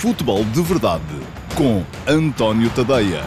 Futebol de Verdade com António Tadeia.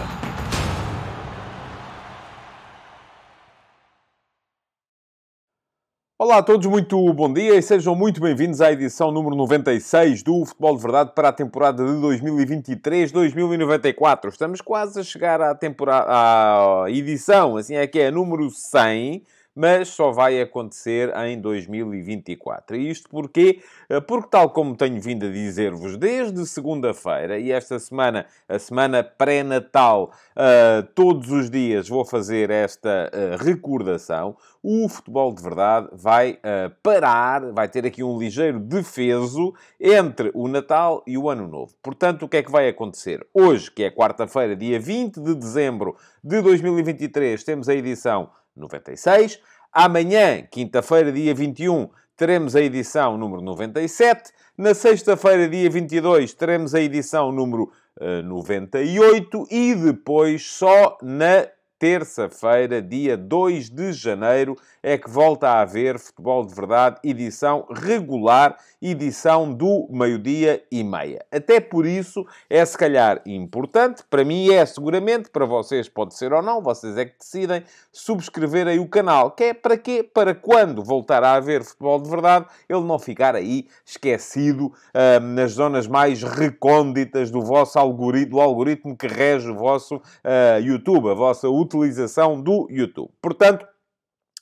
Olá a todos, muito bom dia e sejam muito bem-vindos à edição número 96 do Futebol de Verdade para a temporada de 2023-2094. Estamos quase a chegar à temporada, à edição, assim é que é, número 100 mas só vai acontecer em 2024. E isto porquê? Eh, porque, tal como tenho vindo a dizer-vos desde segunda-feira, e esta semana, a semana pré-natal, uh, todos os dias vou fazer esta uh, recordação, o futebol de verdade vai parar, vai ter aqui um ligeiro defeso entre o Natal e o Ano Novo. Portanto, o que é que vai acontecer? Hoje, que é quarta-feira, dia 20 de dezembro de 2023, temos a edição 96. Amanhã, quinta-feira, dia 21, teremos a edição número 97. Na sexta-feira, dia 22, teremos a edição número uh, 98. E depois, só na terça-feira, dia 2 de janeiro, é que volta a haver Futebol de Verdade, edição regular, edição do meio-dia e meia. Até por isso é se calhar importante, para mim é seguramente, para vocês pode ser ou não, vocês é que decidem, subscrever aí o canal. Que é para quê? Para quando voltar a haver Futebol de Verdade, ele não ficar aí esquecido uh, nas zonas mais recônditas do vosso algoritmo, do algoritmo que rege o vosso uh, YouTube, a vossa utilização do YouTube. Portanto,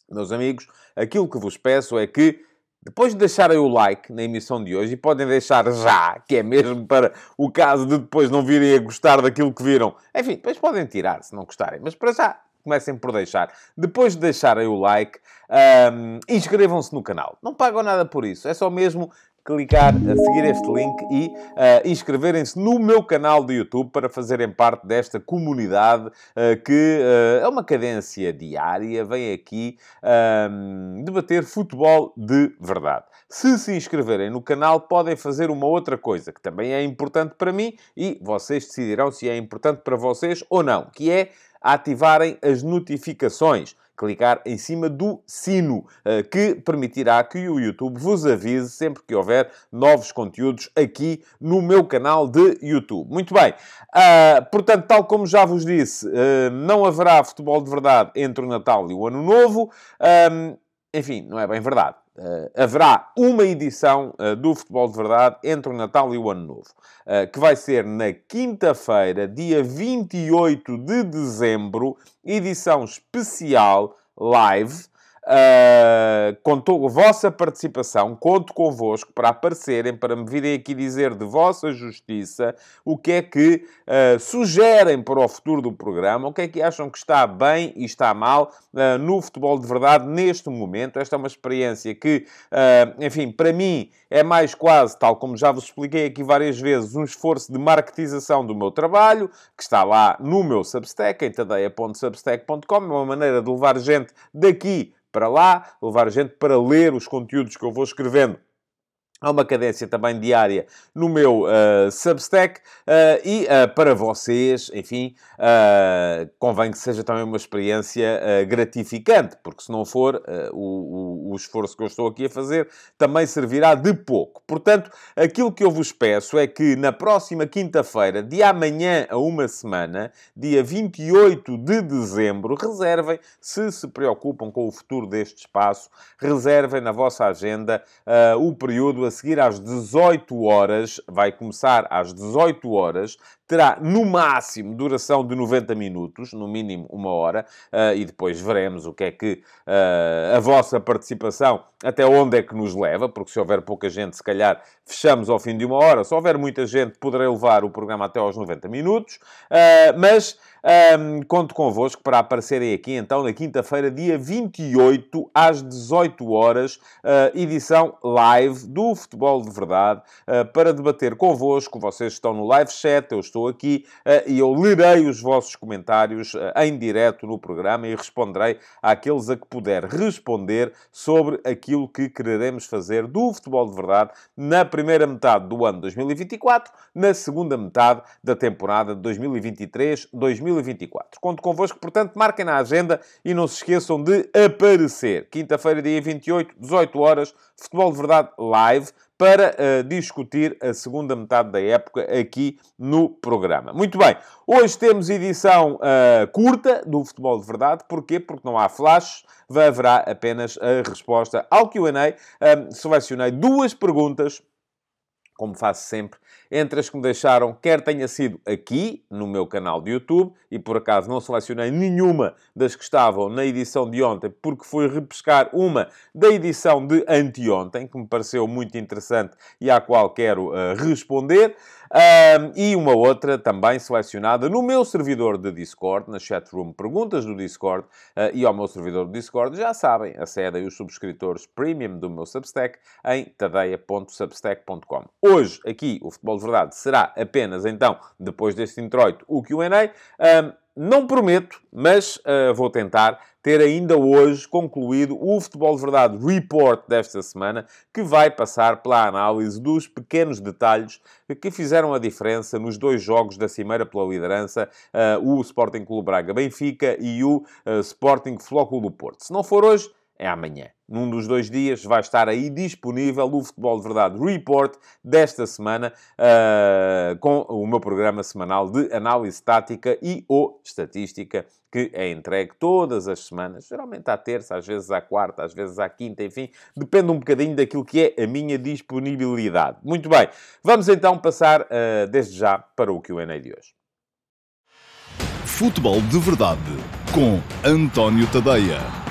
meus amigos, aquilo que vos peço é que depois de deixarem o like na emissão de hoje, e podem deixar já, que é mesmo para o caso de depois não virem a gostar daquilo que viram. Enfim, depois podem tirar se não gostarem, mas para já comecem por deixar. Depois de deixarem o like, um, inscrevam-se no canal. Não pagam nada por isso, é só mesmo clicar a seguir este link e uh, inscreverem-se no meu canal do YouTube para fazerem parte desta comunidade uh, que uh, é uma cadência diária, vem aqui debater futebol de verdade. Se se inscreverem no canal, podem fazer uma outra coisa que também é importante para mim e vocês decidirão se é importante para vocês ou não, que é ativarem as notificações clicar em cima do sino, eh, que permitirá que o YouTube vos avise sempre que houver novos conteúdos aqui no meu canal de YouTube. Muito bem. Uh, portanto, tal como já vos disse, uh, não haverá futebol de verdade entre o Natal e o Ano Novo. Um, enfim, não é bem verdade. Uh, haverá uma edição uh, do Futebol de Verdade entre o Natal e o Ano Novo, uh, que vai ser na quinta-feira, dia 28 de dezembro, edição especial live Uh, contou a vossa participação, conto convosco para aparecerem, para me virem aqui dizer de vossa justiça o que é que uh, sugerem para o futuro do programa, o que é que acham que está bem e está mal uh, no futebol de verdade neste momento. Esta é uma experiência que, enfim, para mim é mais quase, tal como já vos expliquei aqui várias vezes, um esforço de marketização do meu trabalho, que está lá no meu Substack, em tadeia.substack.com, é uma maneira de levar gente daqui para lá, levar gente para ler os conteúdos que eu vou escrevendo Há uma cadência também diária no meu uh, Substack uh, e uh, para vocês, enfim, convém que seja também uma experiência gratificante, porque se não for, o, o, esforço que eu estou aqui a fazer também servirá de pouco. Portanto, aquilo que eu vos peço é que na próxima quinta-feira, de amanhã a uma semana, dia 28 de dezembro, reservem, se se preocupam com o futuro deste espaço, reservem na vossa agenda o período a seguir às 18 horas, vai começar às 18 horas, terá no máximo duração de 90 minutos, no mínimo uma hora, uh, e depois veremos o que é que uh, a vossa participação, até onde é que nos leva, porque se houver pouca gente, se calhar fechamos ao fim de uma hora, se houver muita gente, poderei levar o programa até aos 90 minutos, uh, mas um, conto convosco para aparecerem aqui então na quinta-feira, dia 28, às 18 horas, edição live do Futebol de Verdade, para debater convosco. Vocês estão no live chat, eu estou aqui uh, e eu lerei os vossos comentários em direto no programa e responderei àqueles a que puder responder sobre aquilo que quereremos fazer do Futebol de Verdade na primeira metade do ano 2024, na segunda metade da temporada 2023-2024. 2024. Conto convosco, portanto, marquem na agenda e não se esqueçam de aparecer. Quinta-feira, dia 28, 18 horas, Futebol de Verdade Live, para uh, discutir a segunda metade da época aqui no programa. Muito bem, hoje temos edição uh, curta do Futebol de Verdade. Porquê? Porque não há flashes, haverá apenas a resposta ao Q&A. Um, selecionei duas perguntas como faço sempre, entre as que me deixaram, quer tenha sido aqui, no meu canal de YouTube, e por acaso não selecionei nenhuma das que estavam na edição de ontem, porque fui repescar uma da edição de anteontem, que me pareceu muito interessante e à qual quero uh, responder. Um, e uma outra também selecionada no meu servidor de Discord, na chatroom Perguntas do Discord, uh, e ao meu servidor de Discord, já sabem, acedem os subscritores premium do meu Substack em tadeia.substack.com. Hoje, aqui, o Futebol Verdade será apenas, então, depois deste introito, o Q&A. Um, não prometo, mas uh, vou tentar ter ainda hoje concluído o Futebol de Verdade Report desta semana, que vai passar pela análise dos pequenos detalhes que fizeram a diferença nos dois jogos da Cimeira pela liderança, uh, o Sporting Clube Braga Benfica e o uh, Sporting Flóculo do Porto. Se não for hoje, é amanhã. Num dos dois dias vai estar aí disponível o Futebol de Verdade Report desta semana, uh, com o meu programa semanal de análise tática e ou estatística, que é entregue todas as semanas, geralmente à terça, às vezes à quarta, às vezes à quinta, enfim, depende um bocadinho daquilo que é a minha disponibilidade. Muito bem, vamos então passar uh, desde já para o QA de hoje. Futebol de Verdade com António Tadeia.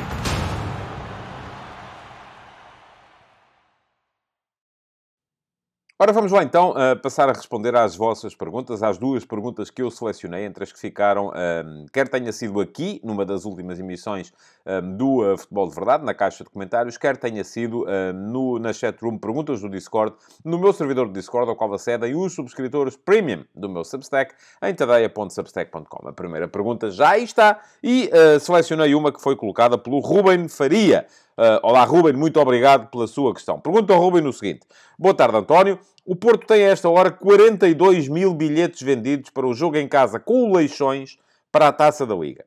Ora, vamos lá então uh, passar a responder às vossas perguntas, às duas perguntas que eu selecionei, entre as que ficaram, um, quer tenha sido aqui, numa das últimas emissões um, do uh, Futebol de Verdade, na caixa de comentários, quer tenha sido uh, no, na chatroom Perguntas do Discord, no meu servidor de Discord, ao qual acedem os subscritores premium do meu Substack, em tadeia.substack.com. A primeira pergunta já está e uh, selecionei uma que foi colocada pelo Ruben Faria. Uh, olá, Ruben, muito obrigado pela sua questão. Pergunta ao Ruben o seguinte: Boa tarde, António. O Porto tem a esta hora 42 mil bilhetes vendidos para o jogo em casa com o Leixões para a taça da Liga.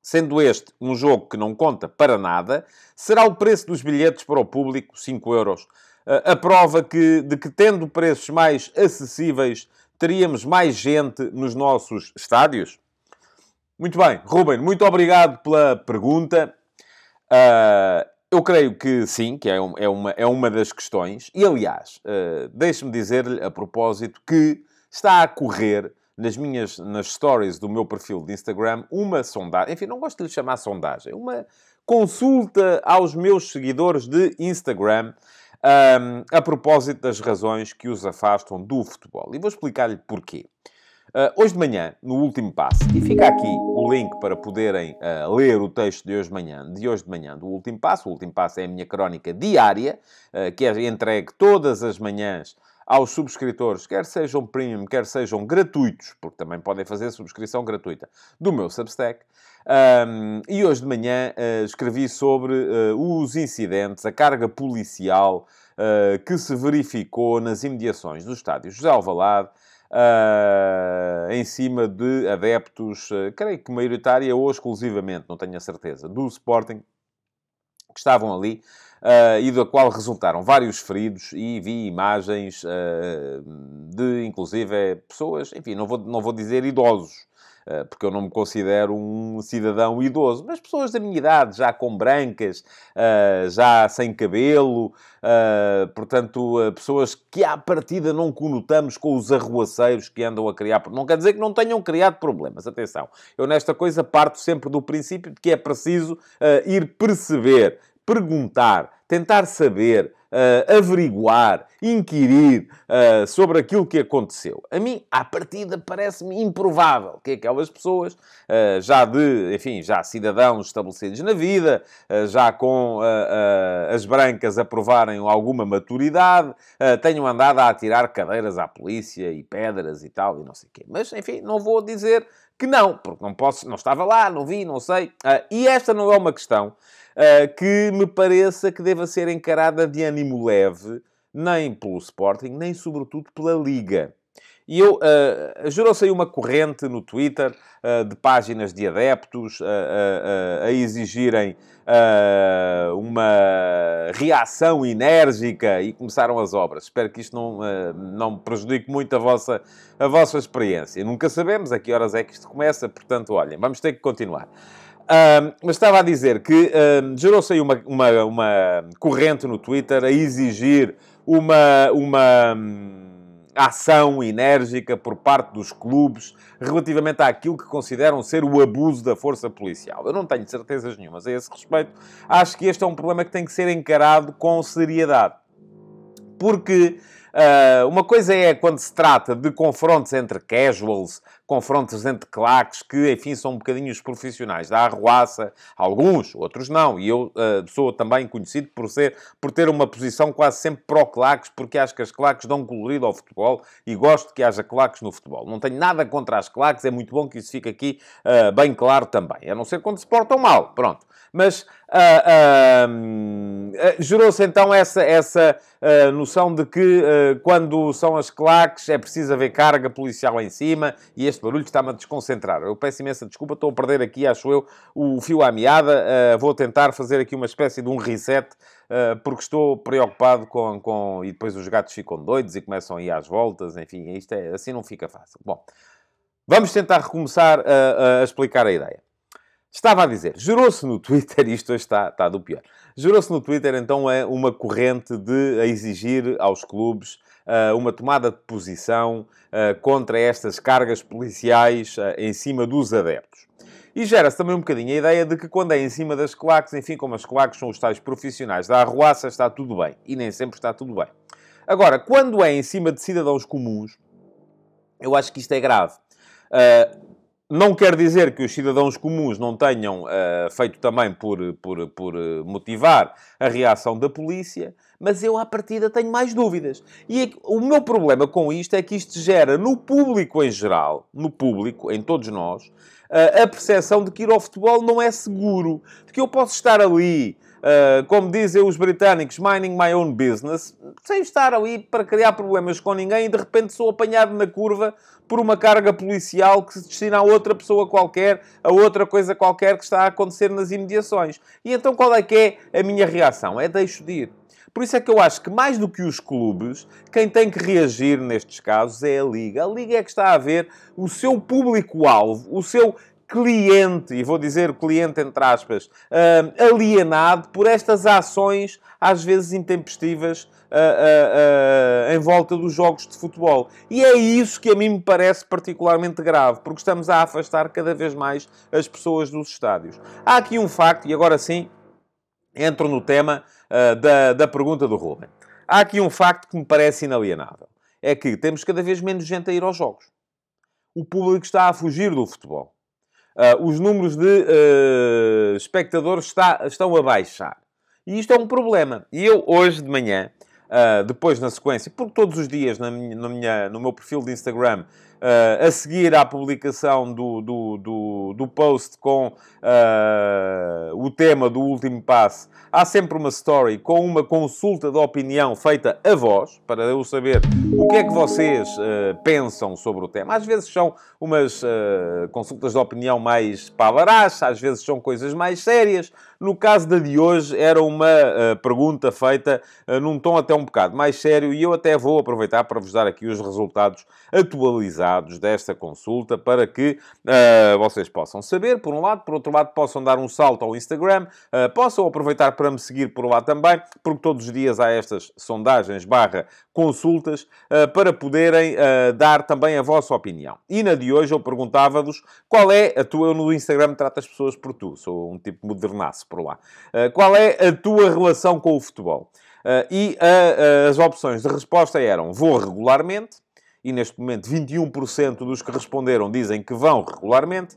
Sendo este um jogo que não conta para nada, será o preço dos bilhetes para o público 5 euros. Uh, a prova que, de que, tendo preços mais acessíveis, teríamos mais gente nos nossos estádios? Muito bem, Ruben, muito obrigado pela pergunta. Uh, eu creio que sim, que é, um, é, uma, é uma das questões. E, aliás, uh, deixe-me dizer-lhe a propósito que está a correr nas minhas nas stories do meu perfil de Instagram uma sondagem. Enfim, não gosto de lhe chamar sondagem. Uma consulta aos meus seguidores de Instagram um, a propósito das razões que os afastam do futebol. E vou explicar-lhe porquê. Uh, hoje de manhã, no último passo, e fica aqui o link para poderem uh, ler o texto de hoje de manhã, de hoje de manhã, do último passo. O último passo é a minha crónica diária, uh, que é entregue todas as manhãs aos subscritores, quer sejam premium, quer sejam gratuitos, porque também podem fazer subscrição gratuita, do meu Substack. Um, e hoje de manhã uh, escrevi sobre uh, os incidentes, a carga policial uh, que se verificou nas imediações do estádio José Alvalade, uh, em cima de adeptos, uh, creio que maioritária ou exclusivamente, não tenho a certeza, do Sporting, que estavam ali. Uh, e da qual resultaram vários feridos e vi imagens uh, de, inclusive, pessoas, enfim, não vou, não vou dizer idosos, porque eu não me considero um cidadão idoso, mas pessoas da minha idade, já com brancas, eh, já sem cabelo, eh, portanto, pessoas que à partida não conotamos com os arruaceiros que andam a criar. Não quer dizer que não tenham criado problemas, atenção. Eu nesta coisa parto sempre do princípio de que é preciso ir perceber, perguntar, tentar saber, uh, averiguar, inquirir uh, sobre aquilo que aconteceu. A mim, à partida, parece-me improvável que aquelas pessoas, uh, já de, enfim, já cidadãos estabelecidos na vida, já com as brancas a provarem alguma maturidade, tenham andado a atirar cadeiras à polícia e pedras e tal, e não sei o quê. Mas, enfim, não vou dizer que não, porque não posso, não estava lá, não vi, não sei. e esta não é uma questão uh, que me pareça que deva ser encarada de ânimo leve, nem pelo Sporting, nem sobretudo pela Liga. E eu, uh, gerou-se aí uma corrente no Twitter uh, de páginas de adeptos uh, a exigirem uma reação enérgica e começaram as obras. Espero que isto não, não prejudique muito a vossa, a vossa experiência. Nunca sabemos a que horas é que isto começa, portanto, olhem, vamos ter que continuar. mas estava a dizer que gerou-se aí uma, uma, uma corrente no Twitter a exigir uma, uma ação enérgica por parte dos clubes relativamente àquilo que consideram ser o abuso da força policial. Eu não tenho certezas nenhumas a esse respeito. Acho que este é um problema que tem que ser encarado com seriedade. Porque Uh, uma coisa é quando se trata de confrontos entre casuals, confrontos entre claques, que, enfim, são um bocadinho os profissionais da arruaça, alguns, outros não. E eu uh, sou também conhecido por, ser, por ter uma posição quase sempre pró-claques, porque acho que as claques dão colorido ao futebol e gosto que haja claques no futebol. Não tenho nada contra as claques, é muito bom que isso fique aqui uh, bem claro também. A não ser quando se portam mal, pronto. Mas uh, uh, gerou-se então essa, essa uh, noção de que quando são as claques é preciso haver carga policial em cima e este barulho está-me a desconcentrar. Eu peço imensa desculpa, estou a perder aqui, acho eu, o fio à meada. vou tentar fazer aqui uma espécie de um reset porque estou preocupado com, com... E depois os gatos ficam doidos e começam a ir às voltas, enfim, isto é, assim não fica fácil. Bom, vamos tentar recomeçar a, a explicar a ideia. Estava a dizer, gerou-se no Twitter, isto hoje está, está do pior, gerou-se no Twitter então é uma corrente de exigir aos clubes uh, uma tomada de posição uh, contra estas cargas policiais uh, em cima dos adeptos. E gera-se também um bocadinho a ideia de que quando é em cima das claques, enfim, como as claques são os tais profissionais da arruaça, está tudo bem. E nem sempre está tudo bem. Agora, quando é em cima de cidadãos comuns, eu acho que isto é grave. Uh, não quer dizer que os cidadãos comuns não tenham uh, feito também por, por, por motivar a reação da polícia, mas eu, à partida, tenho mais dúvidas. E é o meu problema com isto é que isto gera no público em geral, no público, em todos nós, uh, a percepção de que ir ao futebol não é seguro, de que eu posso estar ali Uh, como dizem os britânicos, minding my own business, sem estar ali para criar problemas com ninguém e de repente sou apanhado na curva por uma carga policial que se destina a outra pessoa qualquer, a outra coisa qualquer que está a acontecer nas imediações. E então qual é que é a minha reação? É deixo de ir. Por isso é que eu acho que mais do que os clubes, quem tem que reagir nestes casos é a Liga. A Liga é que está a ver o seu público-alvo, o seu cliente, e vou dizer cliente entre aspas, alienado por estas ações, às vezes intempestivas, uh, uh, em volta dos jogos de futebol. E é isso que a mim me parece particularmente grave, porque estamos a afastar cada vez mais as pessoas dos estádios. Há aqui um facto, e agora sim entro no tema da, da pergunta do Ruben. Há aqui um facto que me parece inalienável. É que temos cada vez menos gente a ir aos jogos. O público está a fugir do futebol. Uh, os números de uh, espectadores está, estão a baixar. E isto é um problema. E eu, hoje de manhã, uh, depois na sequência, porque todos os dias na minha, na minha, no meu perfil de Instagram, a seguir à publicação do, do, do, do post com o tema do último passo, há sempre uma story com uma consulta de opinião feita a voz, para eu saber o que é que vocês uh, pensam sobre o tema. Às vezes são umas uh, consultas de opinião mais pavarás, às vezes são coisas mais sérias. No caso da de hoje, era uma uh, pergunta feita num tom até um bocado mais sério e eu até vou aproveitar para vos dar aqui os resultados atualizados desta consulta para que vocês possam saber, por um lado, por outro lado, possam dar um salto ao Instagram, possam aproveitar para me seguir por lá também, porque todos os dias há estas sondagens barra consultas uh, para poderem uh, dar também a vossa opinião. E na de hoje eu perguntava-vos qual é a tua... Eu no Instagram trato as pessoas por tu, sou um tipo modernaço por lá. Uh, qual é a tua relação com o futebol? e as opções de resposta eram vou regularmente, e neste momento 21% dos que responderam dizem que vão regularmente.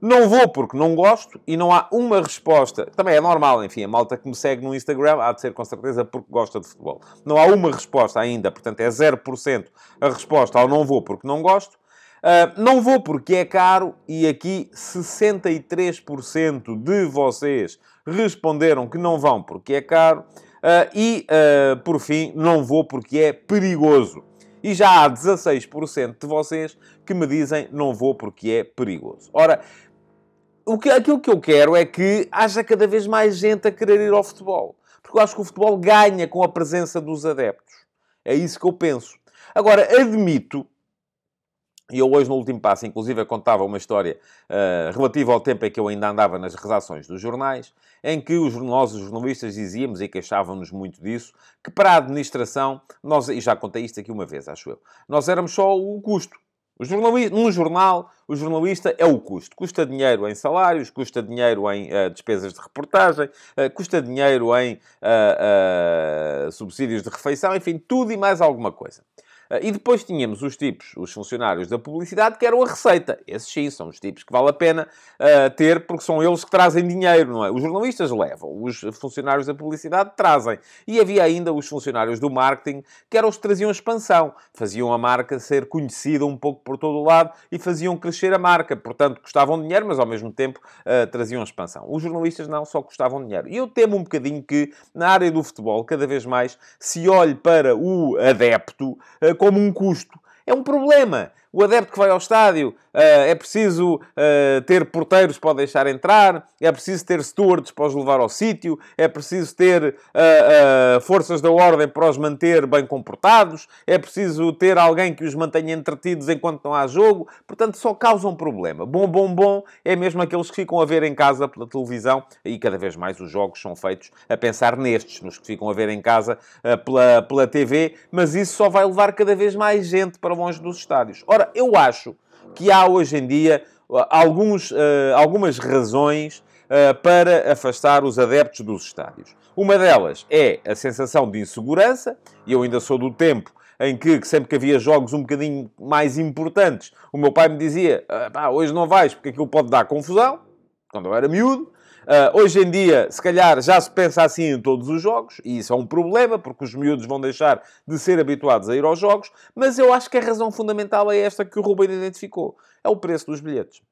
Não vou porque não gosto e não há uma resposta. Também é normal, enfim, a malta que me segue no Instagram há de ser com certeza porque gosta de futebol. Não há uma resposta ainda, portanto é 0% a resposta ao não vou porque não gosto. Uh, não vou porque é caro e aqui 63% de vocês responderam que não vão porque é caro. Uh, e, uh, por fim, não vou porque é perigoso. E já há 16% de vocês que me dizem não vou porque é perigoso. Ora, o que, aquilo que eu quero é que haja cada vez mais gente a querer ir ao futebol. Porque eu acho que o futebol ganha com a presença dos adeptos. É isso que eu penso. Agora, admito e eu hoje, no último passo, inclusive, contava uma história uh, relativa ao tempo em que eu ainda andava nas redações dos jornais, em que os, nós, os jornalistas, dizíamos e queixávamos muito disso, que para a administração, nós, e já contei isto aqui uma vez, acho eu, nós éramos só o custo. O jornalista, num jornal, o jornalista é o custo. Custa dinheiro em salários, custa dinheiro em uh, despesas de reportagem, uh, custa dinheiro em subsídios de refeição, enfim, tudo e mais alguma coisa. Ah, e depois tínhamos os tipos, os funcionários da publicidade, que eram a receita. Esses sim, são os tipos que vale a pena uh, ter, porque são eles que trazem dinheiro, não é? Os jornalistas levam, os funcionários da publicidade trazem. E havia ainda os funcionários do marketing, que eram os que traziam expansão. Faziam a marca ser conhecida um pouco por todo o lado e faziam crescer a marca. Portanto, custavam dinheiro, mas ao mesmo tempo uh, traziam expansão. Os jornalistas não, só custavam dinheiro. E eu temo um bocadinho que, na área do futebol, cada vez mais se olhe para o adepto uh, como um custo. É um problema. O adepto que vai ao estádio Uh, é preciso uh, ter porteiros para deixar entrar, é preciso ter stewards para os levar ao sítio, é preciso ter uh, forças da ordem para os manter bem comportados, é preciso ter alguém que os mantenha entretidos enquanto não há jogo. Portanto, só causa um problema. Bom, bom, bom é mesmo aqueles que ficam a ver em casa pela televisão e cada vez mais os jogos são feitos a pensar nestes, nos que ficam a ver em casa pela, pela TV, mas isso só vai levar cada vez mais gente para longe dos estádios. Ora, eu acho que há hoje em dia uh, alguns, uh, algumas razões uh, para afastar os adeptos dos estádios. Uma delas é a sensação de insegurança, e eu ainda sou do tempo em que, sempre que havia jogos um bocadinho mais importantes, o meu pai me dizia: ah, hoje não vais porque aquilo pode dar confusão, quando eu era miúdo. Uh, hoje em dia, se calhar, já se pensa assim em todos os jogos, e isso é um problema, porque os miúdos vão deixar de ser habituados a ir aos jogos, mas eu acho que a razão fundamental é esta que o Ruben identificou. É o preço dos bilhetes.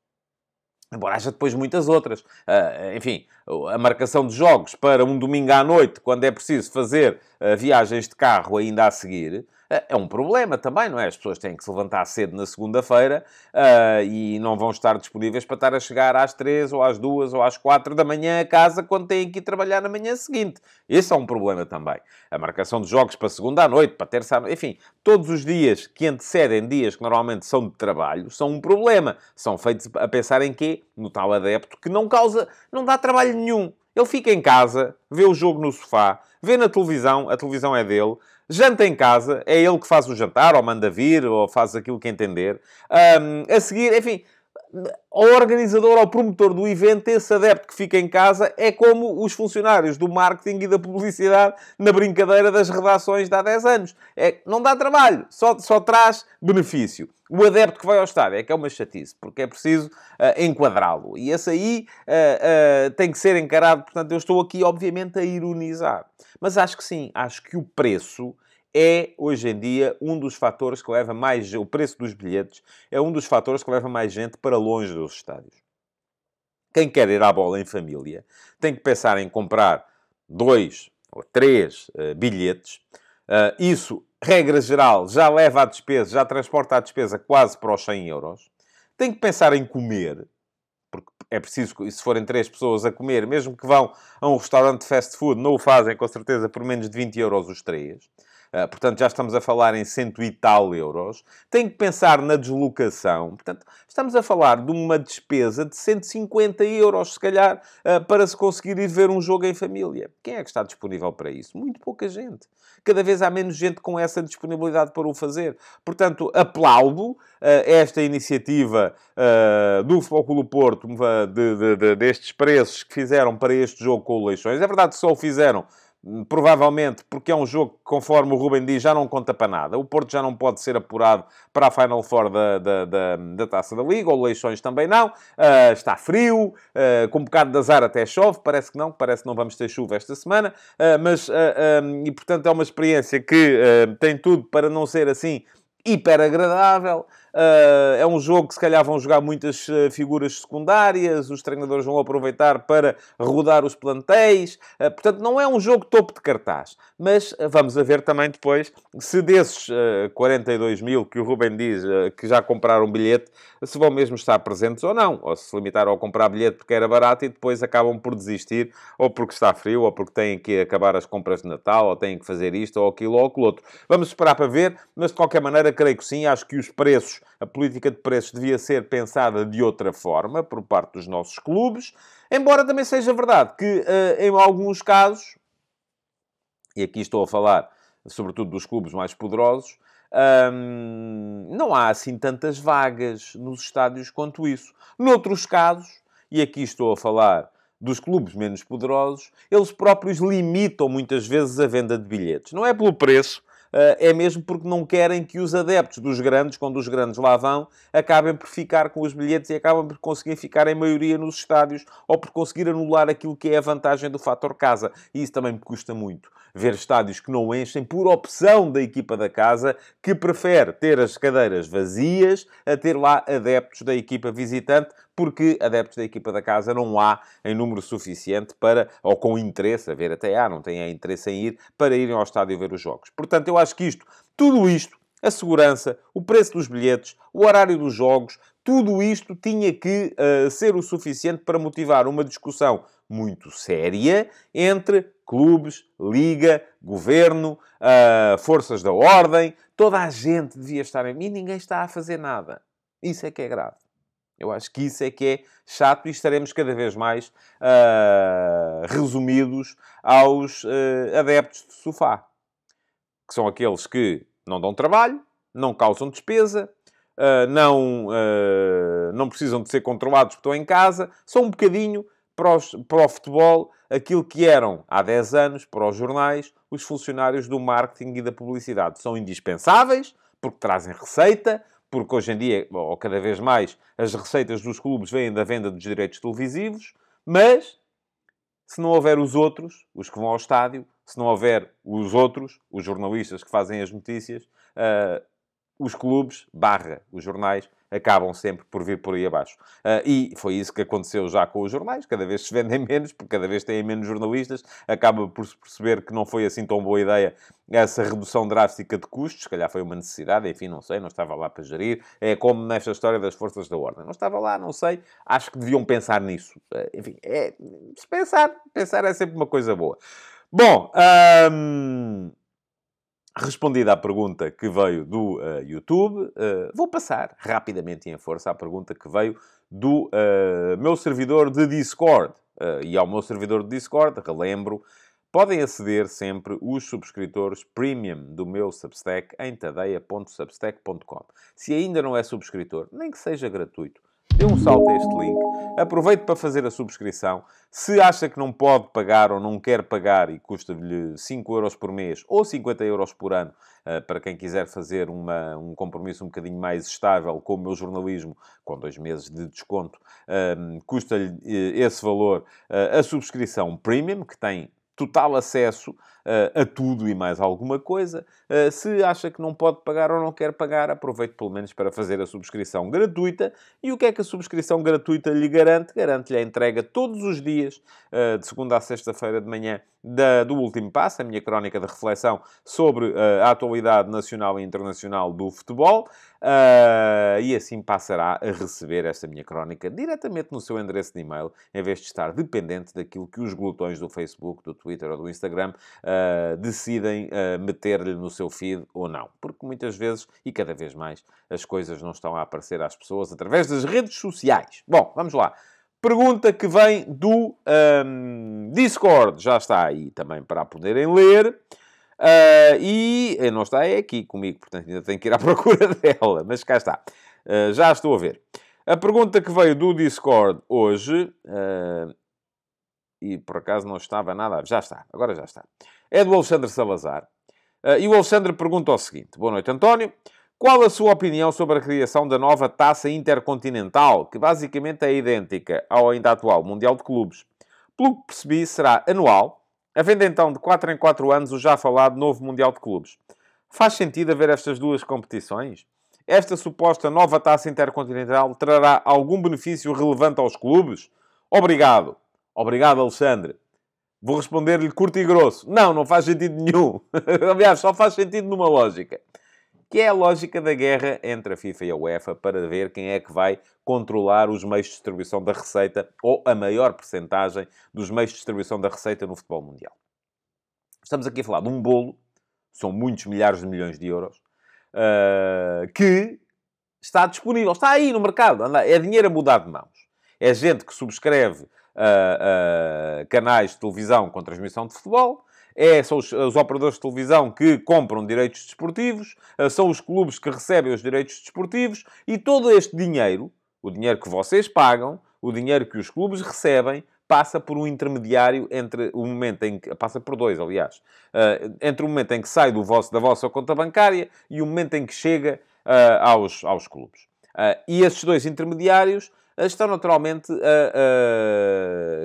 Embora haja depois muitas outras. Uh, enfim, a marcação de jogos para um domingo à noite, quando é preciso fazer uh, viagens de carro ainda a seguir, é um problema também, não é? As pessoas têm que se levantar cedo na segunda-feira uh, e não vão estar disponíveis para estar a chegar às três ou às duas ou às quatro da manhã a casa quando têm que ir trabalhar na manhã seguinte. Esse é um problema também. A marcação de jogos para segunda à noite, para terça à noite, enfim, todos os dias que antecedem dias que normalmente são de trabalho são um problema. São feitos a pensar em quê? No tal adepto que não causa, não dá trabalho nenhum. Ele fica em casa, vê o jogo no sofá, vê na televisão, a televisão é dele, janta em casa, é ele que faz o jantar, ou manda vir, ou faz aquilo que entender. Um, a seguir, enfim, ao organizador, ao promotor do evento, esse adepto que fica em casa é como os funcionários do marketing e da publicidade na brincadeira das redações de há 10 anos. É, não dá trabalho, só, só traz benefício. O adepto que vai ao estádio é que é uma chatice, porque é preciso uh, enquadrá-lo. E esse aí uh, uh, tem que ser encarado. Portanto, eu estou aqui, obviamente, a ironizar. Mas acho que sim, acho que o preço é, hoje em dia, um dos fatores que leva mais... O preço dos bilhetes é um dos fatores que leva mais gente para longe dos estádios. Quem quer ir à bola em família tem que pensar em comprar dois ou três uh, bilhetes. Uh, isso, regra geral, já leva a despesa, já transporta a despesa quase para os 100 euros. Tem que pensar em comer, porque é preciso, se forem três pessoas a comer, mesmo que vão a um restaurante de fast food, não o fazem com certeza por menos de 20 euros os três. Uh, portanto, já estamos a falar em cento e tal euros. Tem que pensar na deslocação. Portanto, estamos a falar de uma despesa de 150 euros, se calhar, uh, para se conseguir ir ver um jogo em família. Quem é que está disponível para isso? Muito pouca gente. Cada vez há menos gente com essa disponibilidade para o fazer. Portanto, aplaudo uh, esta iniciativa do Futebol Clube Porto de, de, de, destes preços que fizeram para este jogo com o Leixões. É verdade que só o fizeram provavelmente porque é um jogo que, conforme o Ruben diz, já não conta para nada. O Porto já não pode ser apurado para a Final Four da, da, da, da Taça da Liga, ou Leixões também não. Uh, está frio, uh, com um bocado de azar até chove, parece que não, parece que não vamos ter chuva esta semana, uh, mas, um, e portanto é uma experiência que tem tudo para não ser assim hiper agradável. Uh, é um jogo que se calhar vão jogar muitas uh, figuras secundárias, os treinadores vão aproveitar para rodar os plantéis. Uh, portanto, não é um jogo topo de cartaz. Mas vamos a ver também depois se desses 42 mil que o Ruben diz que já compraram bilhete, se vão mesmo estar presentes ou não. Ou se limitaram a comprar bilhete porque era barato e depois acabam por desistir, ou porque está frio, ou porque têm que acabar as compras de Natal, ou têm que fazer isto, ou aquilo, ou aquilo outro. Vamos esperar para ver, mas de qualquer maneira, creio que sim. Acho que os preços a política de preços devia ser pensada de outra forma por parte dos nossos clubes, embora também seja verdade que, uh, em alguns casos, e aqui estou a falar sobretudo dos clubes mais poderosos, não há assim tantas vagas nos estádios quanto isso. Noutros casos, e aqui estou a falar dos clubes menos poderosos, eles próprios limitam muitas vezes a venda de bilhetes. Não é pelo preço, eh, é mesmo porque não querem que os adeptos dos grandes, quando os grandes lá vão, acabem por ficar com os bilhetes e acabam por conseguir ficar em maioria nos estádios ou por conseguir anular aquilo que é a vantagem do fator casa. E isso também me custa muito. Ver estádios que não enchem por opção da equipa da casa, que prefere ter as cadeiras vazias a ter lá adeptos da equipa visitante, porque adeptos da equipa da casa não há em número suficiente para, ou com interesse, a ver até há, não têm interesse em ir, para irem ao estádio ver os jogos. Portanto, eu acho que isto, tudo isto, a segurança, o preço dos bilhetes, o horário dos jogos, tudo isto tinha que uh, ser o suficiente para motivar uma discussão muito séria entre clubes, liga, governo, uh, forças da ordem, toda a gente devia estar em... E ninguém está a fazer nada. Isso é que é grave. Eu acho que isso é que é chato e estaremos cada vez mais uh, resumidos aos uh, adeptos de sofá, que são aqueles que não dão trabalho, não causam despesa, não, não precisam de ser controlados porque estão em casa, são um bocadinho para, os, para o futebol aquilo que eram há 10 anos para os jornais os funcionários do marketing e da publicidade. São indispensáveis porque trazem receita, porque hoje em dia, ou cada vez mais, as receitas dos clubes vêm da venda dos direitos televisivos, mas se não houver os outros, os que vão ao estádio, se não houver os outros, os jornalistas que fazem as notícias, uh, os clubes, barra, os jornais, acabam sempre por vir por aí abaixo. Uh, e foi isso que aconteceu já com os jornais, cada vez se vendem menos, porque cada vez têm menos jornalistas, acaba por se perceber que não foi assim tão boa ideia essa redução drástica de custos, se calhar foi uma necessidade, enfim, não sei, não estava lá para gerir, é como nesta história das forças da ordem, não estava lá, não sei, acho que deviam pensar nisso. Uh, enfim, é, se pensar, pensar é sempre uma coisa boa. Bom, um, Respondida a pergunta que veio do uh, YouTube, uh, vou passar rapidamente e em força à pergunta que veio do uh, meu servidor de Discord. e ao meu servidor de Discord, relembro, podem aceder sempre os subscritores premium do meu Substack em tadeia.substack.com. Se ainda não é subscritor, nem que seja gratuito, dê um salto a este link, aproveite para fazer a subscrição. Se acha que não pode pagar ou não quer pagar e custa-lhe 5 euros por mês ou 50 euros por ano, uh, para quem quiser fazer uma, um compromisso um bocadinho mais estável com o meu jornalismo, com dois meses de desconto, uh, custa-lhe uh, esse valor a subscrição premium, que tem total acesso a tudo e mais alguma coisa. Uh, se acha que não pode pagar ou não quer pagar, aproveite pelo menos para fazer a subscrição gratuita. E o que é que a subscrição gratuita lhe garante? Garante-lhe a entrega todos os dias, uh, de segunda a sexta-feira de manhã, da, do Último Passo, a minha crónica de reflexão sobre a atualidade nacional e internacional do futebol. E assim passará a receber esta minha crónica diretamente no seu endereço de e-mail, em vez de estar dependente daquilo que os glutões do Facebook, do Twitter ou do Instagram uh, decidem uh, meter-lhe no seu feed ou não. Porque muitas vezes, e cada vez mais, as coisas não estão a aparecer às pessoas através das redes sociais. Bom, vamos lá. Pergunta que vem do um, Discord. Já está aí também para poderem ler. Uh, e não está é aqui comigo, portanto ainda tenho que ir à procura dela, mas cá está. Uh, já estou a ver. A pergunta que veio do Discord hoje, uh, e por acaso não estava nada, já está, agora já está, é do Alexandre Salazar. e o Alexandre pergunta o seguinte: Boa noite, António. Qual a sua opinião sobre a criação da nova taça intercontinental, que basicamente é idêntica ao ainda atual Mundial de Clubes? Pelo que percebi, será anual Havendo então de 4 em 4 anos o já falado novo Mundial de Clubes. Faz sentido haver estas duas competições? esta suposta nova taça intercontinental trará algum benefício relevante aos clubes? Obrigado. Obrigado, Alexandre. Vou responder-lhe curto e grosso. Não, não faz sentido nenhum. Aliás, só faz sentido numa lógica. Que é a lógica da guerra entre a FIFA e a UEFA para ver quem é que vai controlar os meios de distribuição da receita ou a maior percentagem dos meios de distribuição da receita no futebol mundial. Estamos aqui a falar de um bolo, são muitos milhares de milhões de euros, uh, que está disponível, está aí no mercado, é dinheiro a mudar de mãos. É gente que subscreve uh, canais de televisão com transmissão de futebol, é, são os, os, operadores de televisão que compram direitos desportivos, são os clubes que recebem os direitos desportivos e todo este dinheiro, o dinheiro que vocês pagam, o dinheiro que os clubes recebem, passa por um intermediário entre o momento em que... Passa por dois, aliás. Uh, entre o momento em que sai do vosso, da vossa conta bancária e o momento em que chega uh, aos, aos clubes. E esses dois intermediários estão naturalmente...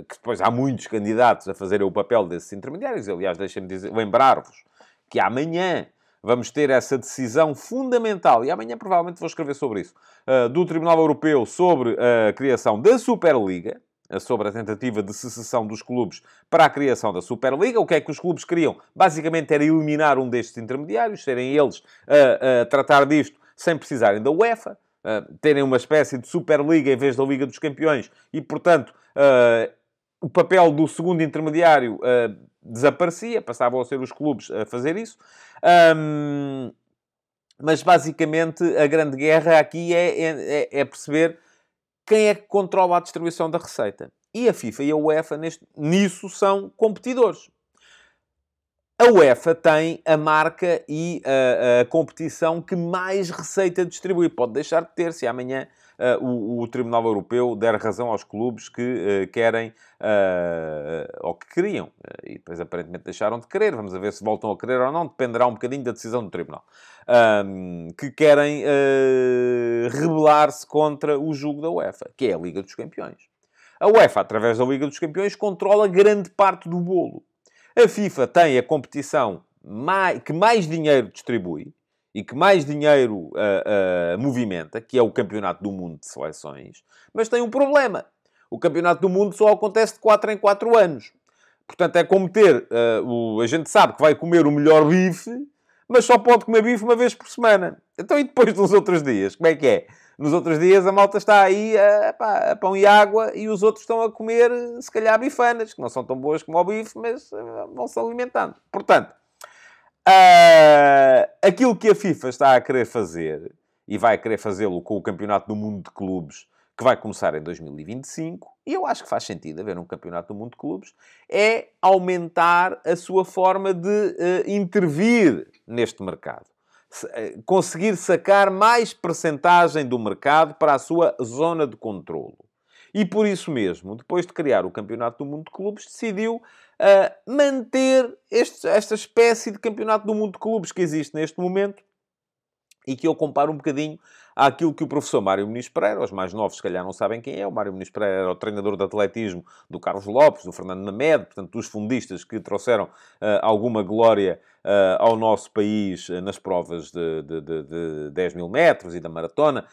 que depois há muitos candidatos a fazerem o papel desses intermediários. Aliás, deixem-me lembrar-vos que amanhã vamos ter essa decisão fundamental, e amanhã provavelmente vou escrever sobre isso, do Tribunal Europeu sobre a criação da Superliga, sobre a tentativa de secessão dos clubes para a criação da Superliga. O que é que os clubes queriam? Basicamente era eliminar um destes intermediários, serem eles a, a tratar disto sem precisarem da UEFA, terem uma espécie de Superliga em vez da Liga dos Campeões e, portanto, o papel do segundo intermediário desaparecia, passavam a ser os clubes a fazer isso. Um, mas basicamente a grande guerra aqui é, é, é perceber quem é que controla a distribuição da receita. E a FIFA e a UEFA neste, nisso são competidores. A UEFA tem a marca e a, a, competição que mais receita distribui. Pode deixar de ter se amanhã uh, o, o, Tribunal Europeu der razão aos clubes que uh, querem uh, ou que queriam. e depois aparentemente deixaram de querer. Vamos ver se voltam a querer ou não. Dependerá um bocadinho da decisão do Tribunal. Um, que querem rebelar-se contra o jogo da UEFA, que é a Liga dos Campeões. A UEFA, através da Liga dos Campeões, controla grande parte do bolo. A FIFA tem a competição que mais dinheiro distribui, e que mais dinheiro uh, uh, movimenta, que é o Campeonato do Mundo de Seleções, mas tem um problema. O Campeonato do Mundo só acontece de 4 em 4 anos. Portanto, é como ter... Uh, o, a gente sabe que vai comer o melhor bife, mas só pode comer bife uma vez por semana. Então, e depois nos outros dias? Como é que é? Nos outros dias a malta está aí a, pá, a pão e água e os outros estão a comer, se calhar, bifanas, que não são tão boas como o bife, mas vão-se alimentando. Portanto, Uh, aquilo que a FIFA está a querer fazer, e vai querer fazê-lo com o Campeonato do Mundo de Clubes, que vai começar em 2025, e eu acho que faz sentido haver um Campeonato do Mundo de Clubes, é aumentar a sua forma de uh, intervir neste mercado. Uh, conseguir sacar mais percentagem do mercado para a sua zona de controlo. E por isso mesmo, depois de criar o Campeonato do Mundo de Clubes, decidiu uh, manter este, esta espécie de campeonato do mundo de clubes que existe neste momento e que eu comparo um bocadinho àquilo que o professor Mário Muniz Pereira, os mais novos se calhar não sabem quem é, o Mário Muniz Pereira era o treinador de atletismo do Carlos Lopes, do Fernando Mamed, portanto dos fundistas que trouxeram uh, alguma glória uh, ao nosso país uh, nas provas de, de, de, de, 10 mil metros e da maratona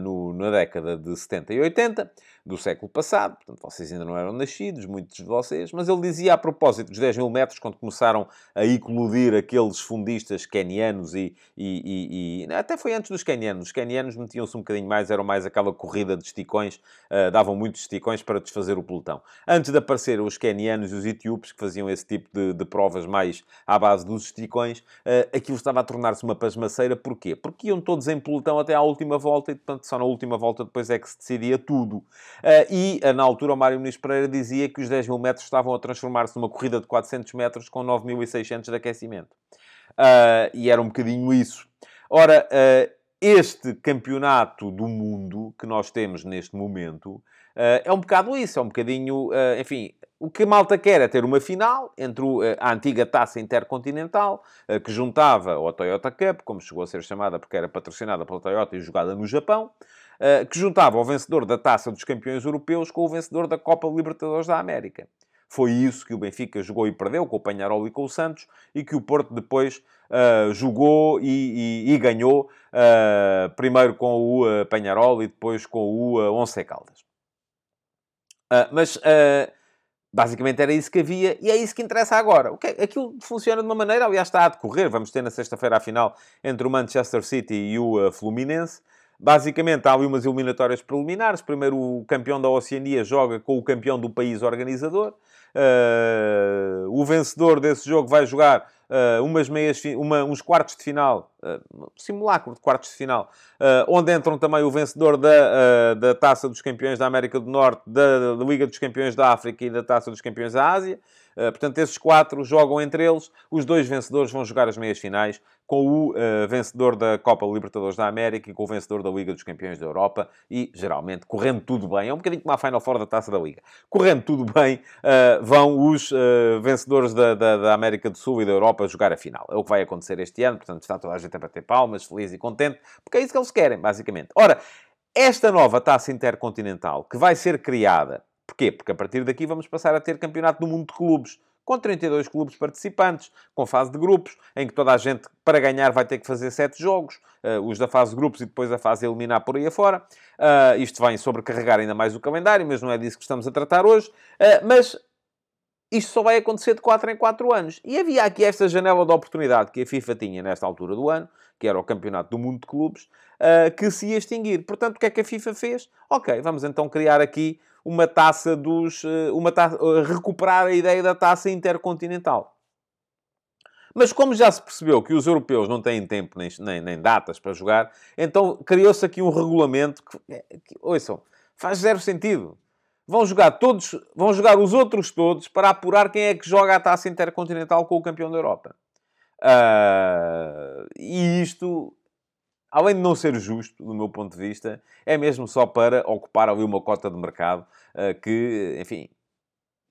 no, na década de 70 e 80 do século passado, portanto vocês ainda não eram nascidos, muitos de vocês, mas ele dizia a propósito dos 10 mil metros, quando começaram a eclodir aqueles fundistas quenianos e, e, e, e até foi antes dos quenianos, os quenianos metiam-se um bocadinho mais, eram mais aquela corrida de esticões, uh, davam muitos esticões para desfazer o pelotão. Antes de aparecer os quenianos e os etíopes, que faziam esse tipo de, de provas mais à base dos esticões, uh, aquilo estava a tornar-se uma pasmaceira, porquê? Porque iam todos em pelotão até à última volta e, portanto, só na última volta depois é que se decidia tudo. Uh, e, uh, na altura, o Mário Muniz Pereira dizia que os 10 mil metros estavam a transformar-se numa corrida de 400 metros com 9.600 de aquecimento. Uh, e era um bocadinho isso. Ora, este campeonato do mundo que nós temos neste momento é um bocado isso, é um bocadinho, enfim, o que a malta quer é ter uma final entre a antiga taça intercontinental, que juntava o Toyota Cup, como chegou a ser chamada porque era patrocinada pela Toyota e jogada no Japão, eh, que juntava o vencedor da Taça dos Campeões Europeus com o vencedor da Copa Libertadores da América. Foi isso que o Benfica jogou e perdeu, com o Penharol e com o Santos, e que o Porto depois uh, jogou e, e, e ganhou, uh, primeiro com o uh, Penharol e depois com o uh, Caldas. mas basicamente era isso que havia e é isso que interessa agora. O que é, aquilo funciona de uma maneira, aliás, está a decorrer. Vamos ter na sexta-feira a final entre o Manchester City e o Fluminense. Basicamente, há ali umas eliminatórias preliminares. Primeiro, o campeão da Oceania joga com o campeão do país organizador. Uh, o vencedor desse jogo vai jogar uh, umas meias, uma, uns quartos de final, uh, simulacro de quartos de final, uh, onde entram também o vencedor da, da Taça dos Campeões da América do Norte, da, da Liga dos Campeões da África e da Taça dos Campeões da Ásia. Portanto, esses quatro jogam entre eles. Os dois vencedores vão jogar as meias finais com o uh, vencedor da Copa Libertadores da América e com o vencedor da Liga dos Campeões da Europa. E, geralmente, correndo tudo bem, é um bocadinho como a Final Four da Taça da Liga. Correndo tudo bem, uh, vão os vencedores da, da, da, América do Sul e da Europa jogar a final. É o que vai acontecer este ano. Portanto, está toda a gente a bater palmas, feliz e contente, porque é isso que eles querem, basicamente. Ora, esta nova taça intercontinental que vai ser criada Porquê? Porque a partir daqui vamos passar a ter campeonato do mundo de clubes, com 32 clubes participantes, com fase de grupos, em que toda a gente, para ganhar, vai ter que fazer 7 jogos, uh, os da fase de grupos e depois a fase eliminar por aí afora. Uh, isto vai sobrecarregar ainda mais o calendário, mas não é disso que estamos a tratar hoje. Uh, mas isto só vai acontecer de 4 em 4 anos. E havia aqui esta janela de oportunidade que a FIFA tinha nesta altura do ano, que era o Campeonato do Mundo de Clubes, que se ia extinguir. Portanto, o que é que a FIFA fez? Ok, vamos então criar aqui uma taça dos. Eh, uma taça, eh, recuperar a ideia da taça intercontinental. Mas como já se percebeu que os europeus não têm tempo nem, nem, nem datas para jogar, então criou-se aqui um regulamento que, eh, que, ouçam, faz zero sentido. Vão jogar todos, vão jogar os outros todos para apurar quem é que joga a taça intercontinental com o campeão da Europa. Uh, e isto além de não ser justo, do meu ponto de vista, é mesmo só para ocupar ali uma cota de mercado uh, que, enfim,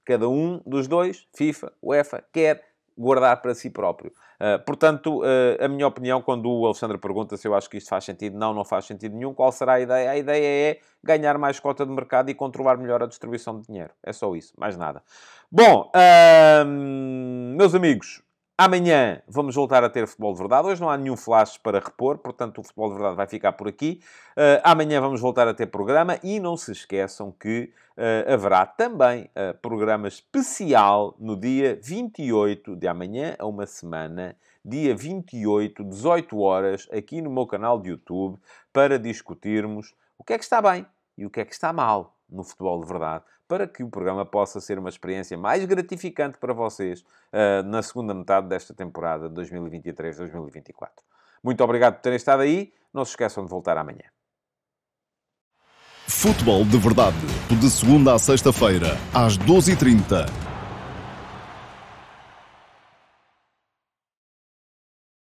cada um dos dois, FIFA, UEFA, quer guardar para si próprio. Uh, portanto, uh, a minha opinião, quando o Alexandre pergunta se eu acho que isto faz sentido, não, não faz sentido nenhum. Qual será a ideia? A ideia é ganhar mais cota de mercado e controlar melhor a distribuição de dinheiro. É só isso, mais nada. Bom, uh, meus amigos, Amanhã vamos voltar a ter futebol de verdade. Hoje não há nenhum flash para repor, portanto o futebol de verdade vai ficar por aqui. Uh, amanhã vamos voltar a ter programa e não se esqueçam que uh, haverá também uh, programa especial no dia 28 de amanhã, a uma semana, dia 28, 18 horas, aqui no meu canal de YouTube, para discutirmos o que é que está bem e o que é que está mal no futebol de verdade, para que o programa possa ser uma experiência mais gratificante para vocês uh, na segunda metade desta temporada de 2023-2024. Muito obrigado por terem estado aí. Não se esqueçam de voltar amanhã. Futebol de Verdade, de segunda a sexta-feira, às 12h30